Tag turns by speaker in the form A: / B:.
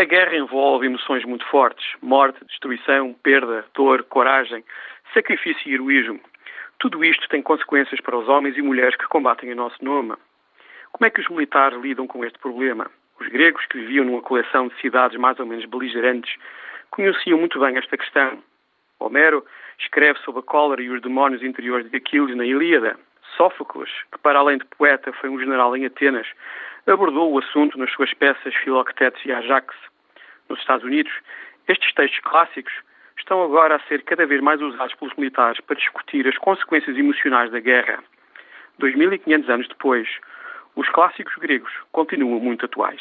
A: A guerra envolve emoções muito fortes: morte, destruição, perda, dor, coragem, sacrifício e heroísmo. Tudo isto tem consequências para os homens e mulheres que combatem em nosso nome. Como é que os militares lidam com este problema? Os gregos, que viviam numa coleção de cidades mais ou menos beligerantes, conheciam muito bem esta questão. Homero escreve sobre a cólera e os demónios interiores de Aquiles na Ilíada. Sófocles, que para além de poeta foi um general em Atenas, abordou o assunto nas suas peças Filoctetes e Ajax. Nos Estados Unidos, estes textos clássicos estão agora a ser cada vez mais usados pelos militares para discutir as consequências emocionais da guerra. 2500 anos depois, os clássicos gregos continuam muito atuais.